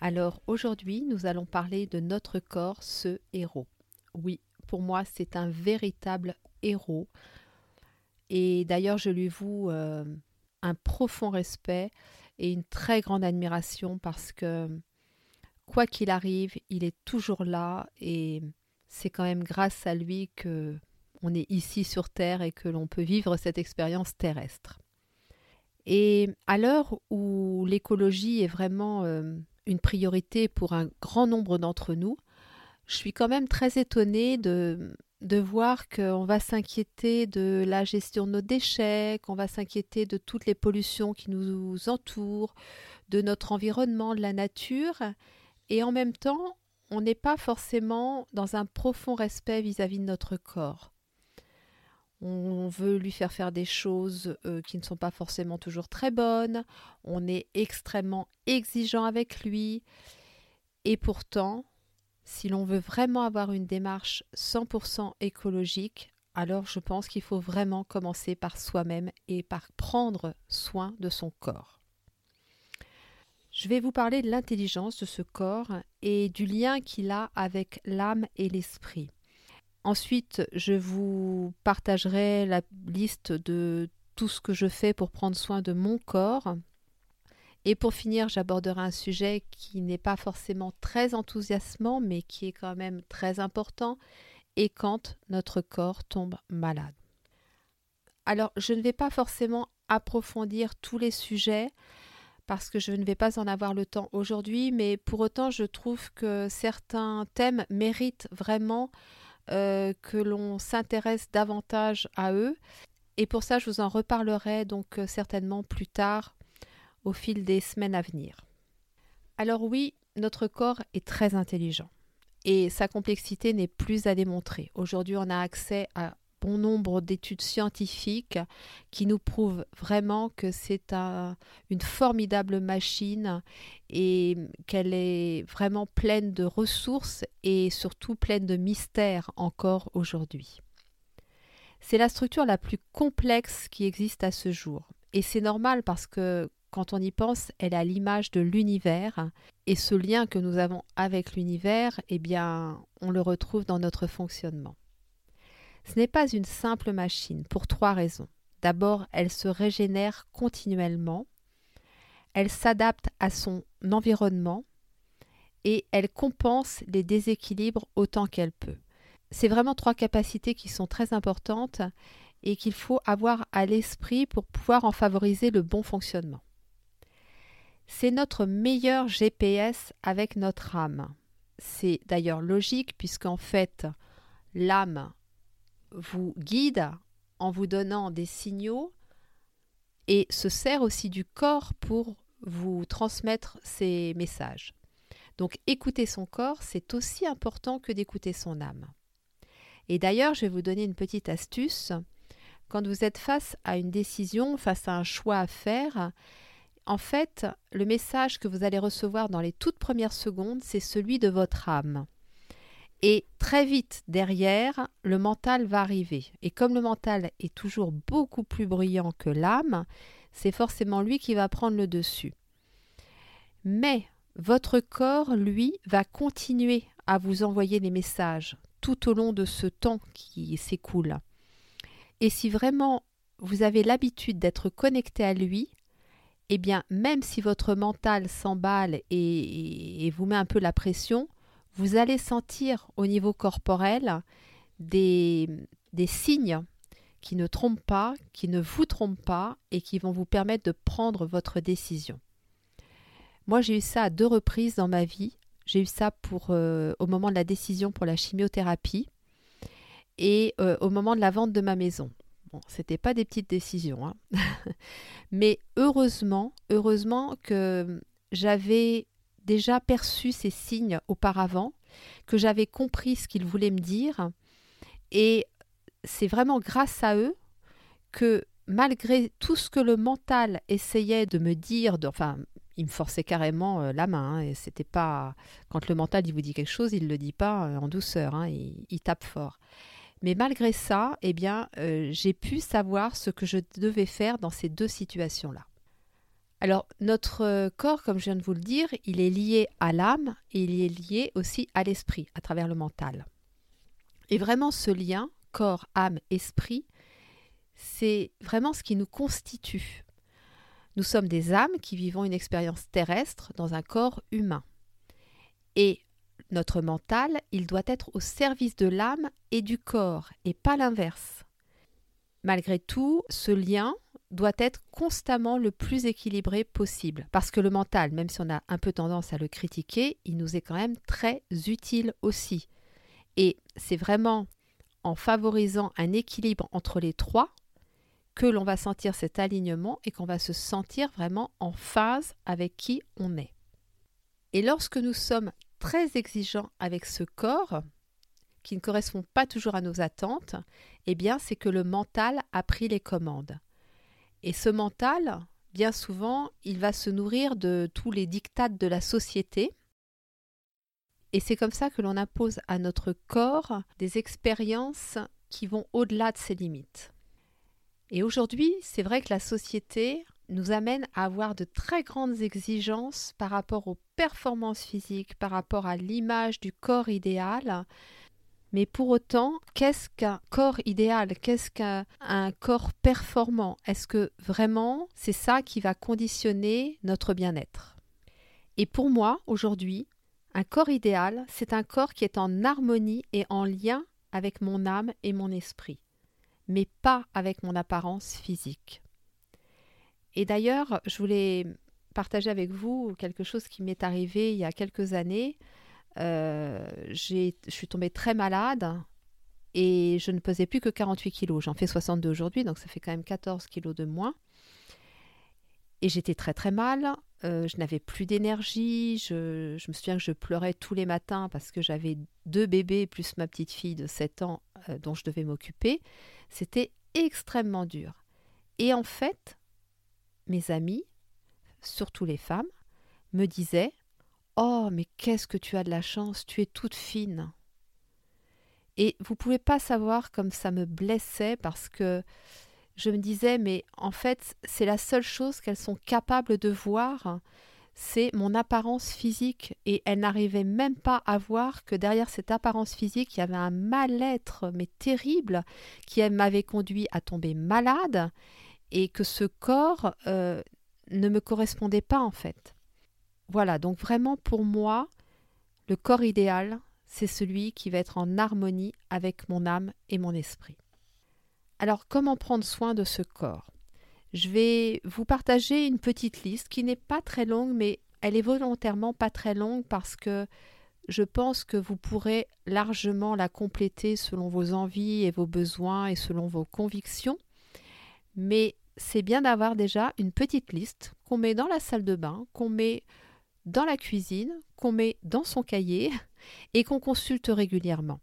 Alors aujourd'hui, nous allons parler de notre corps, ce héros. Oui, pour moi, c'est un véritable héros. Et d'ailleurs, je lui voue euh, un profond respect et une très grande admiration parce que, quoi qu'il arrive, il est toujours là et c'est quand même grâce à lui que on est ici sur Terre et que l'on peut vivre cette expérience terrestre. Et à l'heure où l'écologie est vraiment euh, une priorité pour un grand nombre d'entre nous, je suis quand même très étonnée de, de voir qu'on va s'inquiéter de la gestion de nos déchets, qu'on va s'inquiéter de toutes les pollutions qui nous entourent, de notre environnement, de la nature, et en même temps, on n'est pas forcément dans un profond respect vis à -vis de notre corps on veut lui faire faire des choses euh, qui ne sont pas forcément toujours très bonnes, on est extrêmement exigeant avec lui, et pourtant, si l'on veut vraiment avoir une démarche 100% écologique, alors je pense qu'il faut vraiment commencer par soi-même et par prendre soin de son corps. Je vais vous parler de l'intelligence de ce corps et du lien qu'il a avec l'âme et l'esprit. Ensuite, je vous partagerai la liste de tout ce que je fais pour prendre soin de mon corps. Et pour finir, j'aborderai un sujet qui n'est pas forcément très enthousiasmant, mais qui est quand même très important, et quand notre corps tombe malade. Alors, je ne vais pas forcément approfondir tous les sujets, parce que je ne vais pas en avoir le temps aujourd'hui, mais pour autant, je trouve que certains thèmes méritent vraiment euh, que l'on s'intéresse davantage à eux. Et pour ça, je vous en reparlerai donc euh, certainement plus tard au fil des semaines à venir. Alors oui, notre corps est très intelligent et sa complexité n'est plus à démontrer. Aujourd'hui, on a accès à bon nombre d'études scientifiques qui nous prouvent vraiment que c'est une formidable machine et qu'elle est vraiment pleine de ressources et surtout pleine de mystères encore aujourd'hui. C'est la structure la plus complexe qui existe à ce jour. Et c'est normal parce que quand on y pense, elle a l'image de l'univers et ce lien que nous avons avec l'univers, eh bien, on le retrouve dans notre fonctionnement. Ce n'est pas une simple machine pour trois raisons. D'abord, elle se régénère continuellement, elle s'adapte à son environnement et elle compense les déséquilibres autant qu'elle peut. C'est vraiment trois capacités qui sont très importantes et qu'il faut avoir à l'esprit pour pouvoir en favoriser le bon fonctionnement. C'est notre meilleur GPS avec notre âme. C'est d'ailleurs logique puisqu'en fait l'âme vous guide en vous donnant des signaux et se sert aussi du corps pour vous transmettre ces messages. Donc écouter son corps, c'est aussi important que d'écouter son âme. Et d'ailleurs, je vais vous donner une petite astuce. Quand vous êtes face à une décision, face à un choix à faire, en fait, le message que vous allez recevoir dans les toutes premières secondes, c'est celui de votre âme. Et très vite derrière, le mental va arriver. Et comme le mental est toujours beaucoup plus bruyant que l'âme, c'est forcément lui qui va prendre le dessus. Mais votre corps, lui, va continuer à vous envoyer des messages tout au long de ce temps qui s'écoule. Et si vraiment vous avez l'habitude d'être connecté à lui, eh bien, même si votre mental s'emballe et, et, vous met un peu la pression, vous allez sentir au niveau corporel des, signes qui ne trompent pas, qui ne vous trompent pas et qui vont vous permettre de prendre votre décision. Moi, j'ai eu ça à deux reprises dans ma vie. J'ai eu ça pour, euh, au moment de la décision pour la chimiothérapie et euh, au moment de la vente de ma maison. Bon, c'était pas des petites décisions, hein. mais heureusement, heureusement que j'avais déjà perçu ces signes auparavant, que j'avais compris ce qu'ils voulaient me dire. Et c'est vraiment grâce à eux que malgré tout ce que le mental essayait de me dire, enfin, il me forçait carrément euh, la main. Hein, et c'était pas quand le mental il vous dit quelque chose, il le dit pas euh, en douceur. Hein, il, tape fort. Mais malgré ça, eh bien, euh, j'ai pu savoir ce que je devais faire dans ces deux situations-là. Alors, notre corps, comme je viens de vous le dire, il est lié à l'âme et il est lié aussi à l'esprit, à travers le mental. Et vraiment, ce lien, corps, âme, esprit, c'est vraiment ce qui nous constitue. Nous sommes des âmes qui vivons une expérience terrestre dans un corps humain. Et notre mental, il doit être au service de l'âme et du corps, et pas l'inverse. Malgré tout, ce lien doit être constamment le plus équilibré possible, parce que le mental, même si on a un peu tendance à le critiquer, il nous est quand même très utile aussi. Et c'est vraiment en favorisant un équilibre entre les trois que l'on va sentir cet alignement et qu'on va se sentir vraiment en phase avec qui on est. Et lorsque nous sommes très exigeants avec ce corps, qui ne correspond pas toujours à nos attentes, eh bien c'est que le mental a pris les commandes. Et ce mental, bien souvent, il va se nourrir de tous les dictats de la société. Et c'est comme ça que l'on impose à notre corps des expériences qui vont au-delà de ses limites. Et aujourd'hui, c'est vrai que la société nous amène à avoir de très grandes exigences par rapport aux performances physiques, par rapport à l'image du corps idéal. Mais pour autant, qu'est-ce qu'un corps idéal? Qu'est-ce qu'un corps performant? Est-ce que vraiment c'est ça qui va conditionner notre bien-être? Et pour moi, aujourd'hui, un corps idéal, c'est un corps qui est en harmonie et en lien avec mon âme et mon esprit mais pas avec mon apparence physique. Et d'ailleurs, je voulais partager avec vous quelque chose qui m'est arrivé il y a quelques années. Euh, je suis tombée très malade et je ne pesais plus que 48 kilos. J'en fais 62 aujourd'hui, donc ça fait quand même 14 kilos de moins. Et j'étais très très mal. Euh, je n'avais plus d'énergie. Je, me souviens que je pleurais tous les matins parce que j'avais deux bébés plus ma petite fille de 7 ans euh, dont je devais m'occuper. C'était extrêmement dur. Et en fait, mes amis, surtout les femmes, me disaient Oh, mais qu'est-ce que tu as de la chance, tu es toute fine. Et vous pouvez pas savoir comme ça me blessait parce que je me disais mais en fait, c'est la seule chose qu'elles sont capables de voir, c'est mon apparence physique et elle n'arrivait même pas à voir que derrière cette apparence physique, il y avait un mal-être mais terrible qui m'avait conduit à tomber malade et que ce corps euh, ne me correspondait pas en fait. Voilà, donc vraiment pour moi, le corps idéal, c'est celui qui va être en harmonie avec mon âme et mon esprit. Alors comment prendre soin de ce corps? Je vais vous partager une petite liste qui n'est pas très longue, mais elle est volontairement pas très longue parce que je pense que vous pourrez largement la compléter selon vos envies et vos besoins et selon vos convictions. Mais c'est bien d'avoir déjà une petite liste qu'on met dans la salle de bain, qu'on met dans la cuisine, qu'on met dans son cahier et qu'on consulte régulièrement.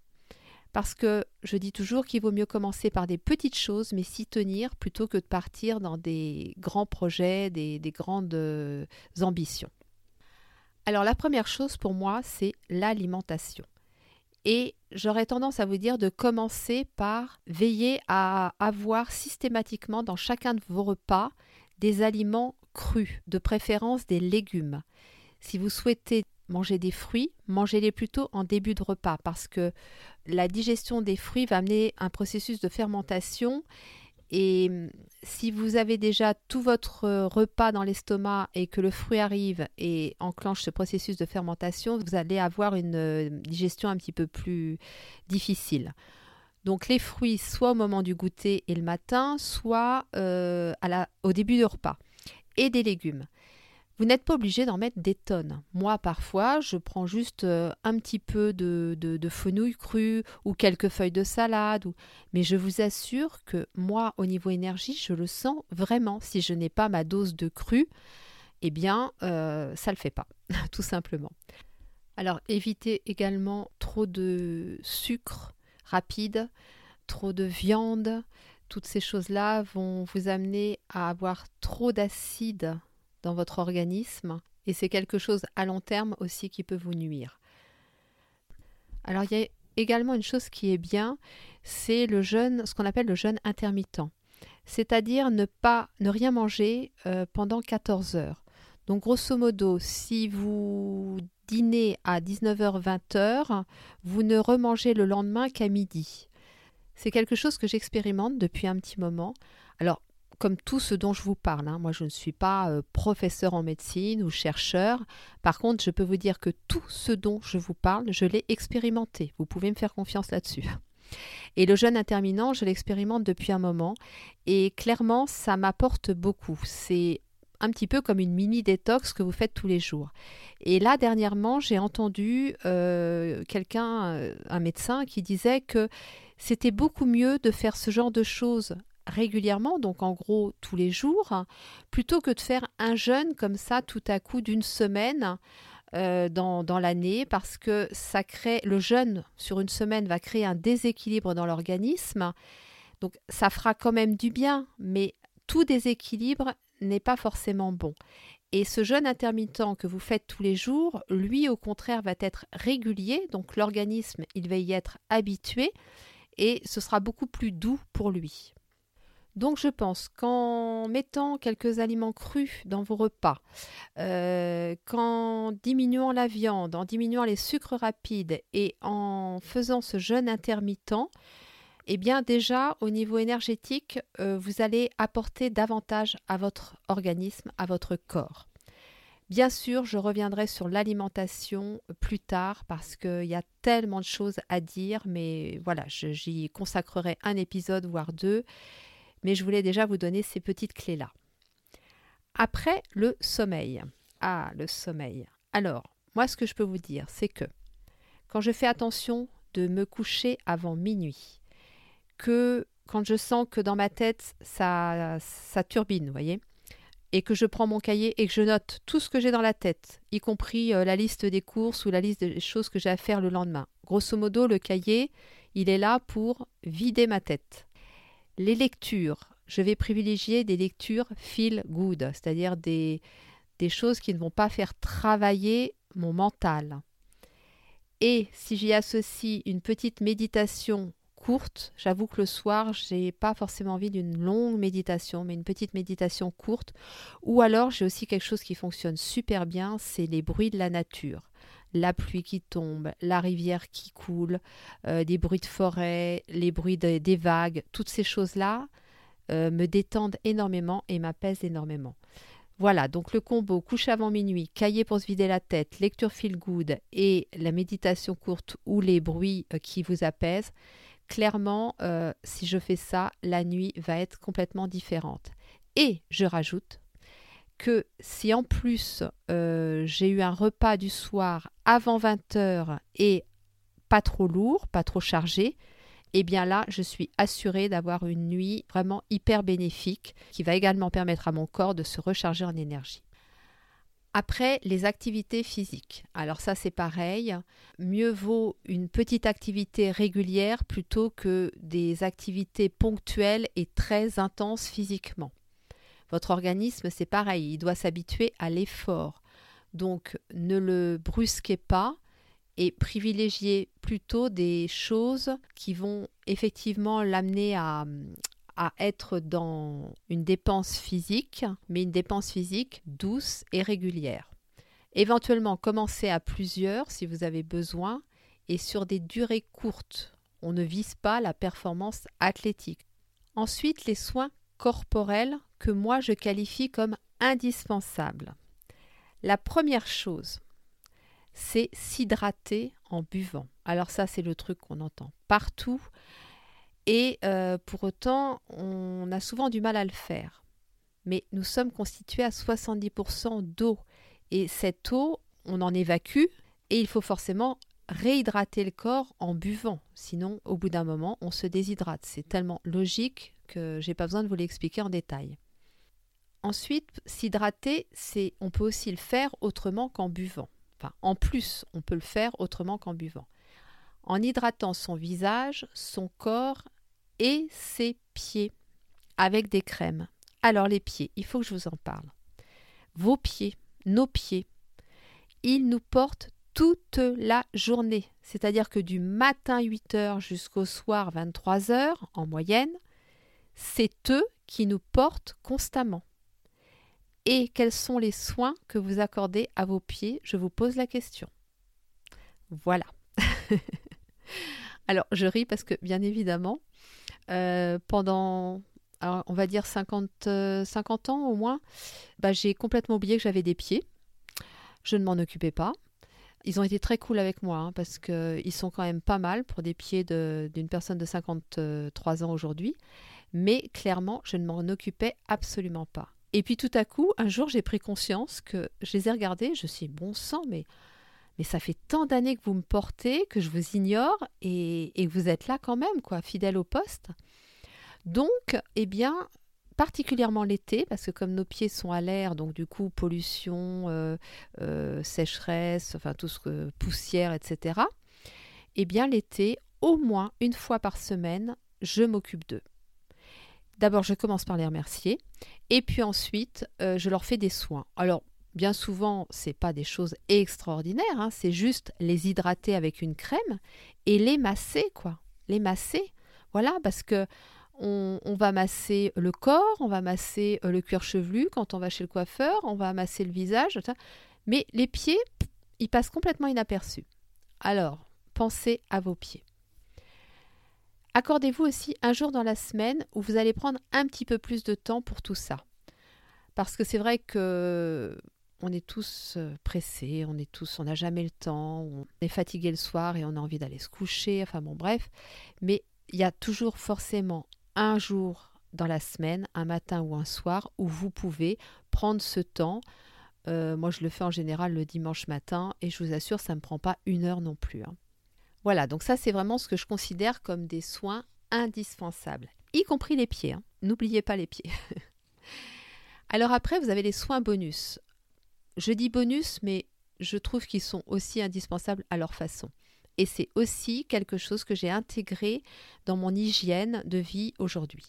Parce que je dis toujours qu'il vaut mieux commencer par des petites choses, mais s'y tenir plutôt que de partir dans des grands projets, des, grandes euh, ambitions. Alors la première chose pour moi, c'est l'alimentation. Et j'aurais tendance à vous dire de commencer par veiller à avoir systématiquement dans chacun de vos repas des aliments crus, de préférence des légumes. Si vous souhaitez manger des fruits, mangez-les plutôt en début de repas parce que la digestion des fruits va amener un processus de fermentation et hum, si vous avez déjà tout votre euh, repas dans l'estomac et que le fruit arrive et enclenche ce processus de fermentation, vous allez avoir une euh, digestion un petit peu plus difficile. Donc les fruits, soit au moment du goûter et le matin, soit euh, au début du repas. Et des légumes. Vous n'êtes pas obligé d'en mettre des tonnes. Moi, parfois, je prends juste euh, un petit peu de, de, fenouil cru ou quelques feuilles de salade. Mais je vous assure que moi, au niveau énergie, je le sens vraiment. Si je n'ai pas ma dose de cru, eh bien, euh, ça le fait pas, tout simplement. Alors, évitez également trop de sucre rapide, trop de viande. Toutes ces choses-là vont vous amener à avoir trop d'acide dans votre organisme et c'est quelque chose à long terme aussi qui peut vous nuire. Alors il y a également une chose qui est bien, c'est le jeûne, ce qu'on appelle le jeûne intermittent, c'est-à-dire ne pas ne rien manger euh, pendant 14 heures. Donc grosso modo, si vous dînez à 19h 20h, vous ne remangez le lendemain qu'à midi. C'est quelque chose que j'expérimente depuis un petit moment. Alors comme tout ce dont je vous parle. Hein. Moi, je ne suis pas euh, professeur en médecine ou chercheur. Par contre, je peux vous dire que tout ce dont je vous parle, je l'ai expérimenté. Vous pouvez me faire confiance là-dessus. Et le jeûne intermittent, je l'expérimente depuis un moment. Et clairement, ça m'apporte beaucoup. C'est un petit peu comme une mini détox que vous faites tous les jours. Et là, dernièrement, j'ai entendu euh, quelqu'un, euh, un médecin, qui disait que c'était beaucoup mieux de faire ce genre de choses régulièrement, donc en gros tous les jours, plutôt que de faire un jeûne comme ça tout à coup d'une semaine euh, dans, dans l'année, parce que ça crée le jeûne sur une semaine va créer un déséquilibre dans l'organisme. Donc ça fera quand même du bien, mais tout déséquilibre n'est pas forcément bon. Et ce jeûne intermittent que vous faites tous les jours, lui au contraire va être régulier, donc l'organisme il va y être habitué et ce sera beaucoup plus doux pour lui. Donc je pense qu'en mettant quelques aliments crus dans vos repas, euh, qu'en diminuant la viande, en diminuant les sucres rapides et en faisant ce jeûne intermittent, eh bien déjà au niveau énergétique, euh, vous allez apporter davantage à votre organisme, à votre corps. Bien sûr, je reviendrai sur l'alimentation plus tard parce qu'il y a tellement de choses à dire, mais voilà, j'y consacrerai un épisode, voire deux mais je voulais déjà vous donner ces petites clés-là. Après, le sommeil. Ah, le sommeil. Alors, moi, ce que je peux vous dire, c'est que quand je fais attention de me coucher avant minuit, que quand je sens que dans ma tête, ça, ça turbine, vous voyez, et que je prends mon cahier et que je note tout ce que j'ai dans la tête, y compris euh, la liste des courses ou la liste des choses que j'ai à faire le lendemain. Grosso modo, le cahier, il est là pour vider ma tête. Les lectures, je vais privilégier des lectures feel good, c'est-à-dire des, des choses qui ne vont pas faire travailler mon mental. Et si j'y associe une petite méditation courte, j'avoue que le soir, j'ai pas forcément envie d'une longue méditation, mais une petite méditation courte. Ou alors, j'ai aussi quelque chose qui fonctionne super bien, c'est les bruits de la nature la pluie qui tombe, la rivière qui coule, euh, des bruits de forêt, les bruits des vagues, toutes ces choses-là euh, me détendent énormément et m'apaisent énormément. Voilà, donc le combo couche avant minuit, cahier pour se vider la tête, lecture feel good et la méditation courte ou les bruits euh, qui vous apaisent, clairement, si je fais ça, la nuit va être complètement différente. Et je rajoute, que si en plus euh, j'ai eu un repas du soir avant 20h et pas trop lourd, pas trop chargé, eh bien là, je suis assurée d'avoir une nuit vraiment hyper bénéfique qui va également permettre à mon corps de se recharger en énergie. Après, les activités physiques. Alors ça, c'est pareil. Mieux vaut une petite activité régulière plutôt que des activités ponctuelles et très intenses physiquement. Votre organisme, c'est pareil, il doit s'habituer à l'effort. Donc ne le brusquez pas et privilégiez plutôt des choses qui vont effectivement l'amener à, à être dans une dépense physique, mais une dépense physique douce et régulière. Éventuellement, commencez à plusieurs si vous avez besoin et sur des durées courtes. On ne vise pas la performance athlétique. Ensuite, les soins corporels que moi je qualifie comme indispensables. La première chose, c'est s'hydrater en buvant. Alors ça, c'est le truc qu'on entend partout. Et euh, pour autant, on a souvent du mal à le faire. Mais nous sommes constitués à 70% d'eau. Et cette eau, on en évacue et il faut forcément réhydrater le corps en buvant. Sinon, au bout d'un moment, on se déshydrate. C'est tellement logique que j'ai pas besoin de vous l'expliquer en détail. Ensuite, s'hydrater, c'est on peut aussi le faire autrement qu'en buvant. Enfin, en plus, on peut le faire autrement qu'en buvant. En hydratant son visage, son corps et ses pieds avec des crèmes. Alors les pieds, il faut que je vous en parle. Vos pieds, nos pieds, ils nous portent toute la journée. C'est-à-dire que du matin 8h jusqu'au soir 23h en moyenne, c'est eux qui nous portent constamment. Et quels sont les soins que vous accordez à vos pieds? Je vous pose la question. Voilà. Alors, je ris parce que, bien évidemment, euh, pendant, on va dire 50, 50 euh, ans au moins, bah, j'ai complètement oublié que j'avais des pieds. Je ne m'en occupais pas. Ils ont été très cool avec moi hein, parce qu'ils sont quand même pas mal pour des pieds d'une personne de 53 ans aujourd'hui. Mais clairement, je ne m'en occupais absolument pas. Et puis tout à coup, un jour, j'ai pris conscience que je les ai regardés. Je suis bon sang, mais, mais ça fait tant d'années que vous me portez, que je vous ignore et, vous êtes là quand même, quoi, fidèle au poste. Donc, eh bien, particulièrement l'été, parce que comme nos pieds sont à l'air, donc du coup pollution, euh, euh, sécheresse, enfin tout ce que poussière, etc. Eh bien l'été, au moins une fois par semaine, je m'occupe d'eux. D'abord, je commence par les remercier, et puis ensuite, euh, je leur fais des soins. Alors, bien souvent, c'est pas des choses extraordinaires, hein, c'est juste les hydrater avec une crème et les masser, quoi. Les masser, voilà, parce que on, va masser le corps, on va masser euh, le cuir chevelu quand on va chez le coiffeur, on va masser le visage, mais les pieds, ils passent complètement inaperçus. Alors, pensez à vos pieds. Accordez-vous aussi un jour dans la semaine où vous allez prendre un petit peu plus de temps pour tout ça. Parce que c'est vrai que on est tous euh, pressés, on est tous, on n'a jamais le temps, on est fatigué le soir et on a envie d'aller se coucher, enfin bon bref. Mais il y a toujours forcément un jour dans la semaine, un matin ou un soir, où vous pouvez prendre ce temps. Euh, moi, je le fais en général le dimanche matin et je vous assure, ça ne me prend pas une heure non plus. Hein. Voilà, donc ça, c'est vraiment ce que je considère comme des soins indispensables, y compris les pieds. Hein. N'oubliez pas les pieds. Alors après, vous avez les soins bonus. Je dis bonus, mais je trouve qu'ils sont aussi indispensables à leur façon. Et c'est aussi quelque chose que j'ai intégré dans mon hygiène de vie aujourd'hui.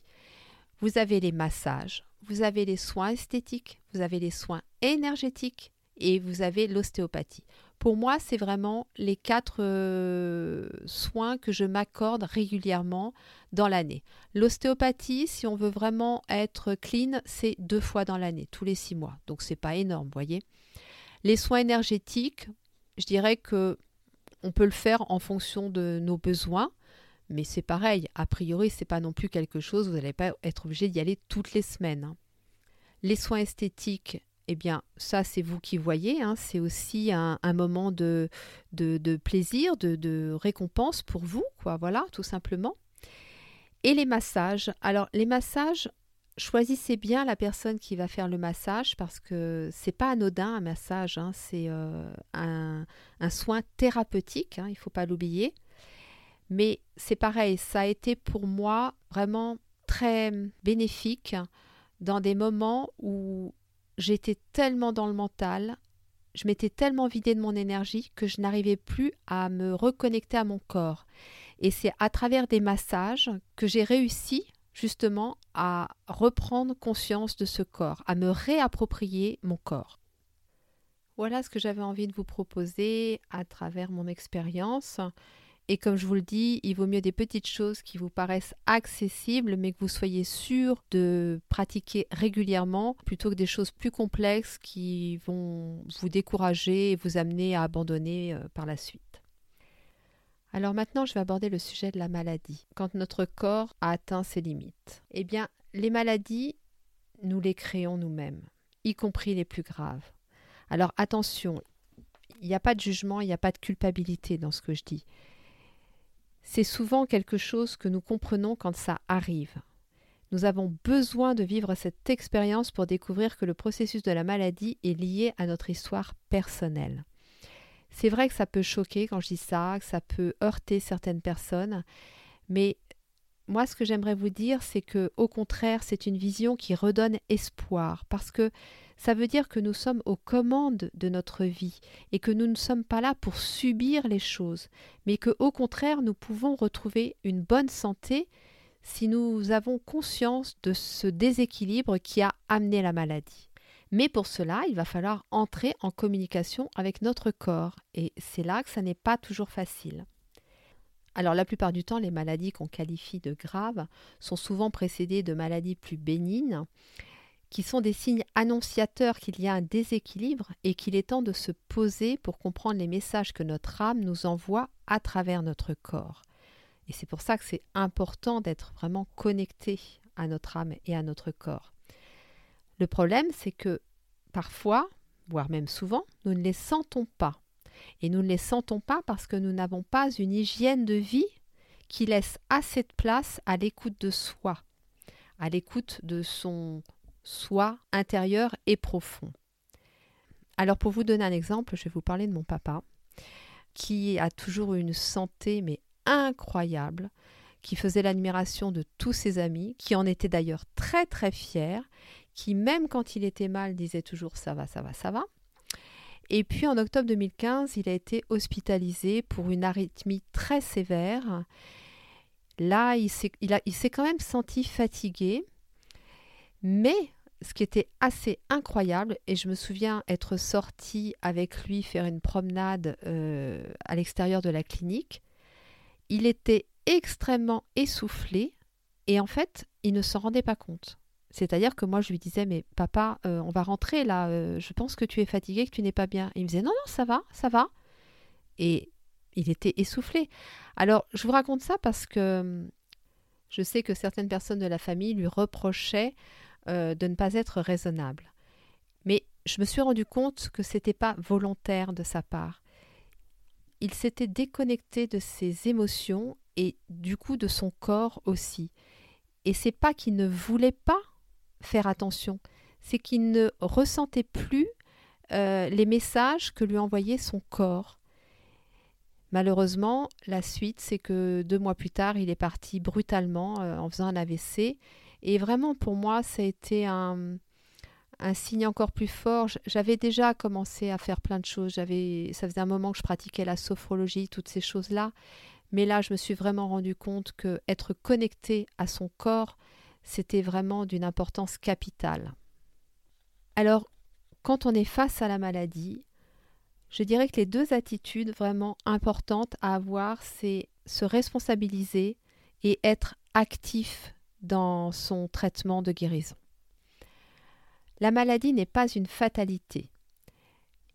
Vous avez les massages, vous avez les soins esthétiques, vous avez les soins énergétiques et vous avez l'ostéopathie. Pour moi, c'est vraiment les quatre euh, soins que je m'accorde régulièrement dans l'année. L'ostéopathie, si on veut vraiment être clean, c'est deux fois dans l'année, tous les six mois. Donc c'est pas énorme, voyez. Les soins énergétiques, je dirais que on peut le faire en fonction de nos besoins, mais c'est pareil, a priori, c'est pas non plus quelque chose, vous n'allez pas être obligé d'y aller toutes les semaines. Hein. Les soins esthétiques, eh bien, ça, c'est vous qui voyez, hein. c'est aussi un, moment de, de, plaisir, de, récompense pour vous, quoi, voilà, tout simplement. Et les massages. Alors, les massages, choisissez bien la personne qui va faire le massage parce que c'est pas anodin un massage, hein. c'est euh, un, soin thérapeutique, hein, il ne faut pas l'oublier. Mais c'est pareil, ça a été pour moi vraiment très bénéfique dans des moments où j'étais tellement dans le mental, je m'étais tellement vidée de mon énergie que je n'arrivais plus à me reconnecter à mon corps. Et c'est à travers des massages que j'ai réussi justement à reprendre conscience de ce corps, à me réapproprier mon corps. Voilà ce que j'avais envie de vous proposer à travers mon expérience. Et comme je vous le dis, il vaut mieux des petites choses qui vous paraissent accessibles, mais que vous soyez sûr de pratiquer régulièrement, plutôt que des choses plus complexes qui vont vous décourager et vous amener à abandonner euh, par la suite. Alors maintenant, je vais aborder le sujet de la maladie. Quand notre corps a atteint ses limites. Eh bien, les maladies, nous les créons nous-mêmes, y compris les plus graves. Alors attention, il n'y a pas de jugement, il n'y a pas de culpabilité dans ce que je dis. C'est souvent quelque chose que nous comprenons quand ça arrive. Nous avons besoin de vivre cette expérience pour découvrir que le processus de la maladie est lié à notre histoire personnelle. C'est vrai que ça peut choquer quand je dis ça, que ça peut heurter certaines personnes, mais moi, ce que j'aimerais vous dire, c'est que, au contraire, c'est une vision qui redonne espoir, parce que ça veut dire que nous sommes aux commandes de notre vie et que nous ne sommes pas là pour subir les choses, mais que, au contraire, nous pouvons retrouver une bonne santé si nous avons conscience de ce déséquilibre qui a amené la maladie. Mais pour cela, il va falloir entrer en communication avec notre corps, et c'est là que ça n'est pas toujours facile. Alors la plupart du temps, les maladies qu'on qualifie de graves sont souvent précédées de maladies plus bénignes, qui sont des signes annonciateurs qu'il y a un déséquilibre et qu'il est temps de se poser pour comprendre les messages que notre âme nous envoie à travers notre corps. Et c'est pour ça que c'est important d'être vraiment connecté à notre âme et à notre corps. Le problème, c'est que parfois, voire même souvent, nous ne les sentons pas. Et nous ne les sentons pas parce que nous n'avons pas une hygiène de vie qui laisse assez de place à l'écoute de soi, à l'écoute de son soi intérieur et profond. Alors pour vous donner un exemple, je vais vous parler de mon papa, qui a toujours une santé mais incroyable, qui faisait l'admiration de tous ses amis, qui en était d'ailleurs très très fier, qui même quand il était mal disait toujours ça va, ça va, ça va. Et puis en octobre 2015, il a été hospitalisé pour une arythmie très sévère. Là, il s'est, quand même senti fatigué. Mais ce qui était assez incroyable, et je me souviens être sortie avec lui faire une promenade euh, à l'extérieur de la clinique, il était extrêmement essoufflé et en fait, il ne s'en rendait pas compte. C'est-à-dire que moi, je lui disais, mais papa, euh, on va rentrer là, euh, je pense que tu es fatigué, que tu n'es pas bien. il me disait, non, non, ça va, ça va. Et il était essoufflé. Alors, je vous raconte ça parce que hum, je sais que certaines personnes de la famille lui reprochaient euh, de ne pas être raisonnable. Mais je me suis rendu compte que ce n'était pas volontaire de sa part. Il s'était déconnecté de ses émotions et du coup de son corps aussi. Et c'est pas qu'il ne voulait pas faire attention, c'est qu'il ne ressentait plus euh, les messages que lui envoyait son corps. Malheureusement, la suite, c'est que deux mois plus tard, il est parti brutalement euh, en faisant un AVC. Et vraiment, pour moi, ça a été un, un signe encore plus fort. J'avais déjà commencé à faire plein de choses. J'avais, ça faisait un moment que je pratiquais la sophrologie, toutes ces choses-là. Mais là, je me suis vraiment rendu compte que être connecté à son corps, c'était vraiment d'une importance capitale. Alors, quand on est face à la maladie, je dirais que les deux attitudes vraiment importantes à avoir, c'est se responsabiliser et être actif dans son traitement de guérison. La maladie n'est pas une fatalité.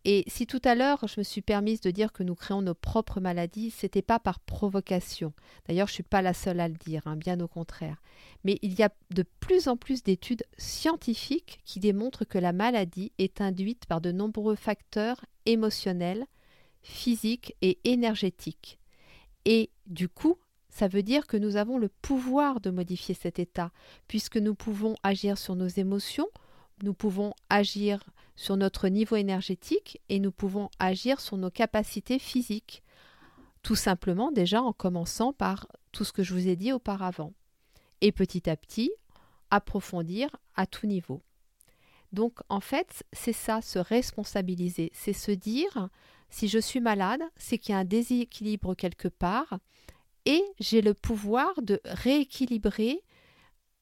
Et si tout à l'heure je me suis permise de dire que nous créons nos propres maladies, c'était pas par provocation. D'ailleurs, je suis pas la seule à le dire, hein, bien au contraire. Mais il y a de plus en plus d'études scientifiques qui démontrent que la maladie est induite par de nombreux facteurs émotionnels, physiques et énergétiques. Et du coup, ça veut dire que nous avons le pouvoir de modifier cet état, puisque nous pouvons agir sur nos émotions, nous pouvons agir sur notre niveau énergétique et nous pouvons agir sur nos capacités physiques. Tout simplement déjà en commençant par tout ce que je vous ai dit auparavant. Et petit à petit, approfondir à tout niveau. Donc en fait, c'est ça, se responsabiliser, c'est se dire, si je suis malade, c'est qu'il y a un déséquilibre quelque part, et j'ai le pouvoir de rééquilibrer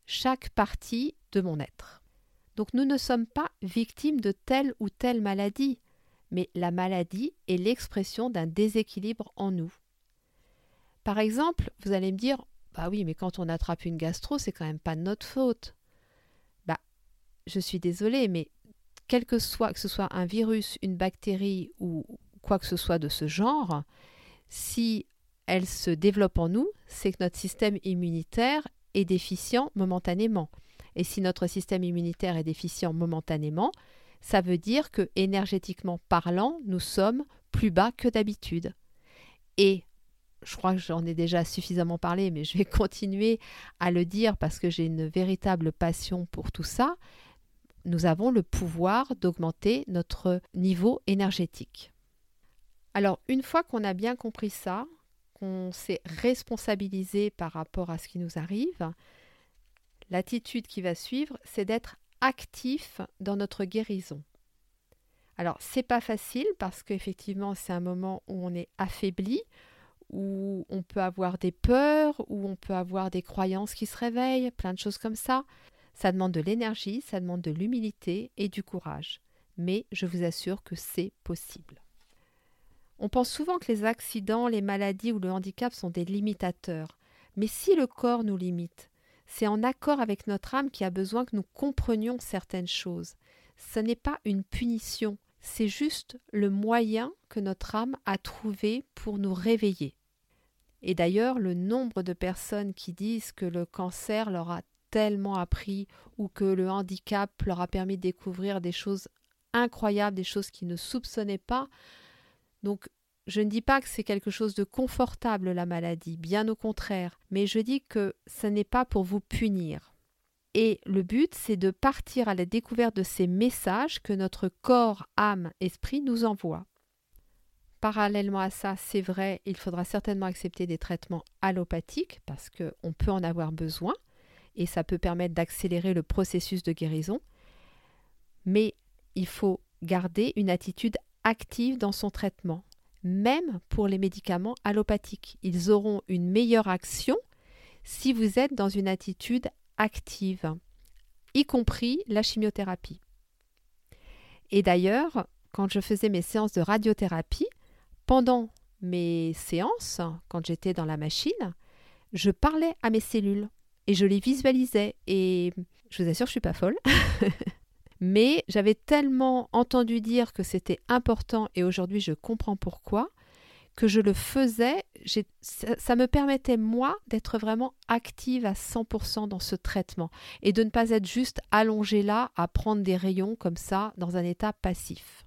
chaque partie de mon être. Donc nous ne sommes pas victimes de telle ou telle maladie, mais la maladie est l'expression d'un déséquilibre en nous. Par exemple, vous allez me dire Bah oui, mais quand on attrape une gastro, c'est quand même pas notre faute. Bah, je suis désolée, mais quel que soit, que ce soit un virus, une bactérie ou quoi que ce soit de ce genre, si elle se développe en nous, c'est que notre système immunitaire est déficient momentanément. Et si notre système immunitaire est déficient momentanément, ça veut dire que énergétiquement parlant, nous sommes plus bas que d'habitude. Et je crois que j'en ai déjà suffisamment parlé, mais je vais continuer à le dire parce que j'ai une véritable passion pour tout ça. Nous avons le pouvoir d'augmenter notre niveau énergétique. Alors, une fois qu'on a bien compris ça, qu'on s'est responsabilisé par rapport à ce qui nous arrive, l'attitude qui va suivre, c'est d'être actif dans notre guérison. Alors, c'est pas facile parce qu'effectivement, c'est un moment où on est affaibli, où on peut avoir des peurs, où on peut avoir des croyances qui se réveillent, plein de choses comme ça. Ça demande de l'énergie, ça demande de l'humilité et du courage. Mais je vous assure que c'est possible. On pense souvent que les accidents, les maladies ou le handicap sont des limitateurs. Mais si le corps nous limite, c'est en accord avec notre âme qui a besoin que nous comprenions certaines choses. Ce n'est pas une punition, c'est juste le moyen que notre âme a trouvé pour nous réveiller. Et d'ailleurs, le nombre de personnes qui disent que le cancer leur a tellement appris ou que le handicap leur a permis de découvrir des choses incroyables, des choses qu'ils ne soupçonnaient pas. Donc, je ne dis pas que c'est quelque chose de confortable la maladie, bien au contraire, mais je dis que ce n'est pas pour vous punir. Et le but, c'est de partir à la découverte de ces messages que notre corps, âme, esprit nous envoie. Parallèlement à ça, c'est vrai, il faudra certainement accepter des traitements allopathiques parce qu'on peut en avoir besoin et ça peut permettre d'accélérer le processus de guérison. Mais il faut garder une attitude active dans son traitement, même pour les médicaments allopathiques. Ils auront une meilleure action si vous êtes dans une attitude active, y compris la chimiothérapie. Et d'ailleurs, quand je faisais mes séances de radiothérapie, pendant mes séances, quand j'étais dans la machine, je parlais à mes cellules et je les visualisais. Et je vous assure, je suis pas folle. Mais j'avais tellement entendu dire que c'était important et aujourd'hui je comprends pourquoi que je le faisais, ça, me permettait moi d'être vraiment active à 100% dans ce traitement et de ne pas être juste allongée là à prendre des rayons comme ça dans un état passif.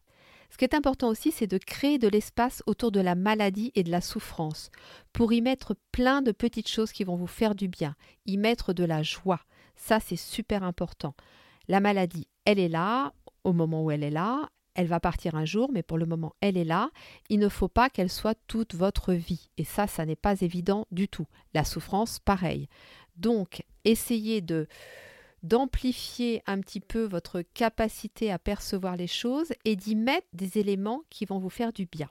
Ce qui est important aussi, c'est de créer de l'espace autour de la maladie et de la souffrance, pour y mettre plein de petites choses qui vont vous faire du bien, y mettre de la joie. Ça, c'est super important. La maladie, elle est là, au moment où elle est là, elle va partir un jour, mais pour le moment, elle est là. Il ne faut pas qu'elle soit toute votre vie. Et ça, ça n'est pas évident du tout. La souffrance, pareil. Donc, essayez d'amplifier un petit peu votre capacité à percevoir les choses et d'y mettre des éléments qui vont vous faire du bien.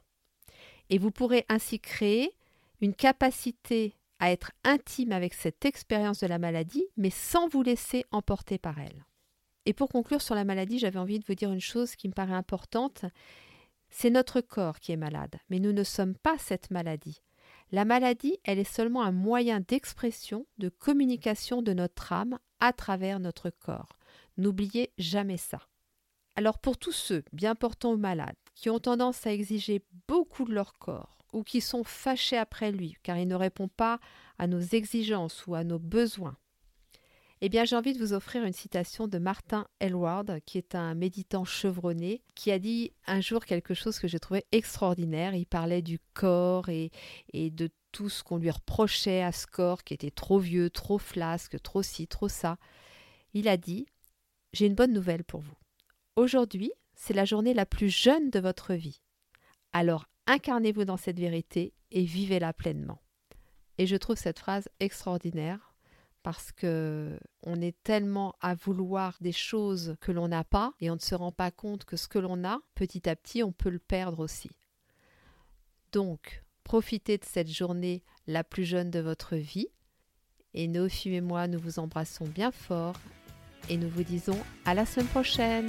Et vous pourrez ainsi créer une capacité à être intime avec cette expérience de la maladie, mais sans vous laisser emporter par elle. Et pour conclure sur la maladie, j'avais envie de vous dire une chose qui me paraît importante. C'est notre corps qui est malade, mais nous ne sommes pas cette maladie. La maladie, elle est seulement un moyen d'expression, de communication de notre âme à travers notre corps. N'oubliez jamais ça. Alors pour tous ceux, bien portants ou malades, qui ont tendance à exiger beaucoup de leur corps, ou qui sont fâchés après lui, car il ne répond pas à nos exigences ou à nos besoins, eh bien, j'ai envie de vous offrir une citation de Martin Elward, qui est un méditant chevronné, qui a dit un jour quelque chose que j'ai trouvé extraordinaire. Il parlait du corps et, et de tout ce qu'on lui reprochait à ce corps qui était trop vieux, trop flasque, trop ci, trop ça. Il a dit J'ai une bonne nouvelle pour vous. Aujourd'hui, c'est la journée la plus jeune de votre vie. Alors incarnez-vous dans cette vérité et vivez-la pleinement. Et je trouve cette phrase extraordinaire parce que on est tellement à vouloir des choses que l'on n'a pas et on ne se rend pas compte que ce que l'on a, petit à petit, on peut le perdre aussi. Donc, profitez de cette journée la plus jeune de votre vie. Et Néophime et moi, nous vous embrassons bien fort et nous vous disons à la semaine prochaine.